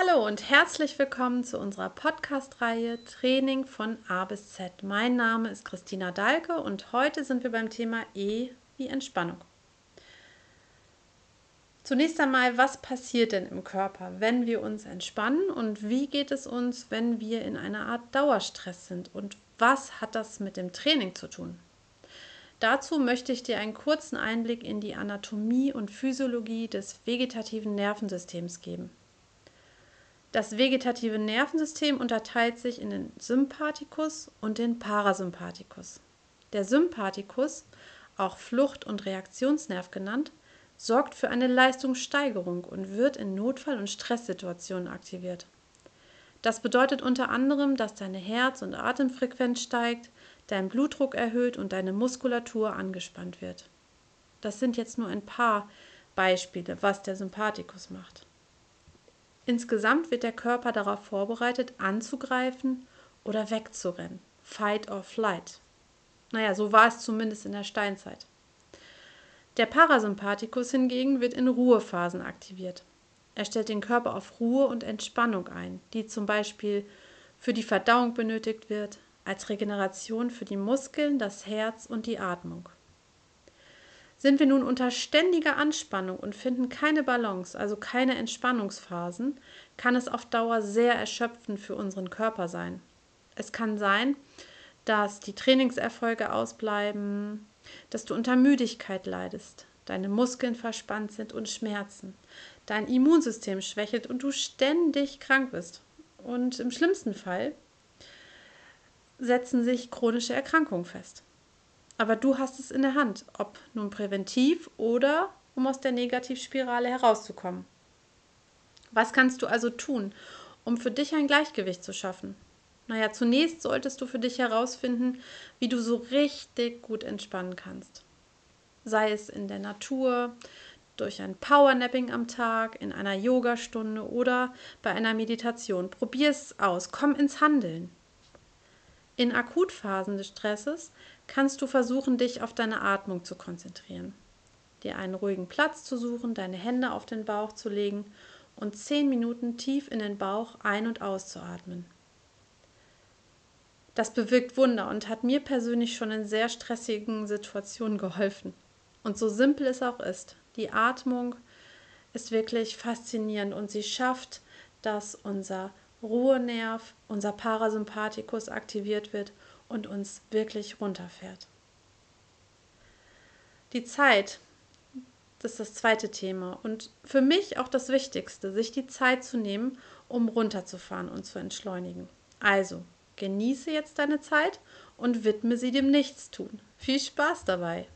Hallo und herzlich willkommen zu unserer Podcast-Reihe Training von A bis Z. Mein Name ist Christina Dahlke und heute sind wir beim Thema E wie Entspannung. Zunächst einmal, was passiert denn im Körper, wenn wir uns entspannen und wie geht es uns, wenn wir in einer Art Dauerstress sind und was hat das mit dem Training zu tun? Dazu möchte ich dir einen kurzen Einblick in die Anatomie und Physiologie des vegetativen Nervensystems geben. Das vegetative Nervensystem unterteilt sich in den Sympathikus und den Parasympathikus. Der Sympathikus, auch Flucht- und Reaktionsnerv genannt, sorgt für eine Leistungssteigerung und wird in Notfall- und Stresssituationen aktiviert. Das bedeutet unter anderem, dass deine Herz- und Atemfrequenz steigt, dein Blutdruck erhöht und deine Muskulatur angespannt wird. Das sind jetzt nur ein paar Beispiele, was der Sympathikus macht. Insgesamt wird der Körper darauf vorbereitet, anzugreifen oder wegzurennen. Fight or flight. Naja, so war es zumindest in der Steinzeit. Der Parasympathikus hingegen wird in Ruhephasen aktiviert. Er stellt den Körper auf Ruhe und Entspannung ein, die zum Beispiel für die Verdauung benötigt wird, als Regeneration für die Muskeln, das Herz und die Atmung. Sind wir nun unter ständiger Anspannung und finden keine Balance, also keine Entspannungsphasen, kann es auf Dauer sehr erschöpfend für unseren Körper sein. Es kann sein, dass die Trainingserfolge ausbleiben, dass du unter Müdigkeit leidest, deine Muskeln verspannt sind und schmerzen, dein Immunsystem schwächelt und du ständig krank bist. Und im schlimmsten Fall setzen sich chronische Erkrankungen fest. Aber du hast es in der Hand, ob nun präventiv oder um aus der Negativspirale herauszukommen. Was kannst du also tun, um für dich ein Gleichgewicht zu schaffen? Naja, zunächst solltest du für dich herausfinden, wie du so richtig gut entspannen kannst. Sei es in der Natur, durch ein Powernapping am Tag, in einer Yogastunde oder bei einer Meditation. Probier es aus, komm ins Handeln. In Akutphasen des Stresses kannst du versuchen, dich auf deine Atmung zu konzentrieren, dir einen ruhigen Platz zu suchen, deine Hände auf den Bauch zu legen und zehn Minuten tief in den Bauch ein- und auszuatmen. Das bewirkt Wunder und hat mir persönlich schon in sehr stressigen Situationen geholfen. Und so simpel es auch ist, die Atmung ist wirklich faszinierend und sie schafft, dass unser Ruhenerv, unser Parasympathikus aktiviert wird und uns wirklich runterfährt. Die Zeit, das ist das zweite Thema und für mich auch das Wichtigste, sich die Zeit zu nehmen, um runterzufahren und zu entschleunigen. Also, genieße jetzt deine Zeit und widme sie dem Nichtstun. Viel Spaß dabei!